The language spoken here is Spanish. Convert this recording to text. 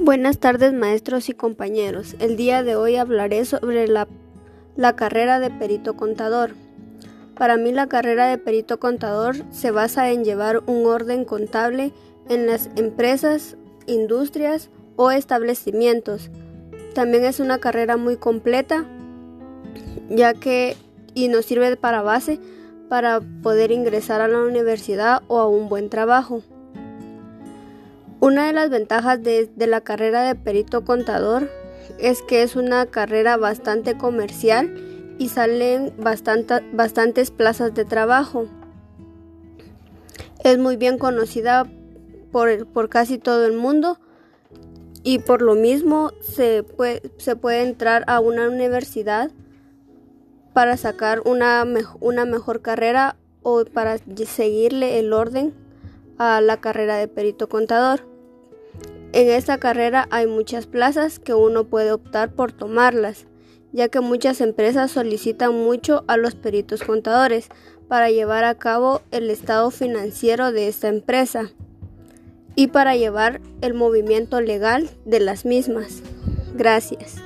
Buenas tardes maestros y compañeros. El día de hoy hablaré sobre la, carrera de perito contador. Para mí la carrera de perito contador se basa en llevar un orden contable en las empresas, industrias o establecimientos. También es una carrera muy completa ya que y nos sirve para base para poder ingresar a la universidad o a un buen trabajo. Una de las ventajas de, la carrera de perito contador es que es una carrera bastante comercial y salen bastantes plazas de trabajo. Es muy bien conocida por, casi todo el mundo y por lo mismo se puede, se puede entrar a una universidad para sacar una, una mejor carrera o para seguirle el orden a la carrera de perito contador. En esta carrera hay muchas plazas que uno puede optar por tomarlas, ya que muchas empresas solicitan mucho a los peritos contadores para llevar a cabo el estado financiero de esta empresa y para llevar el movimiento legal de las mismas. Gracias.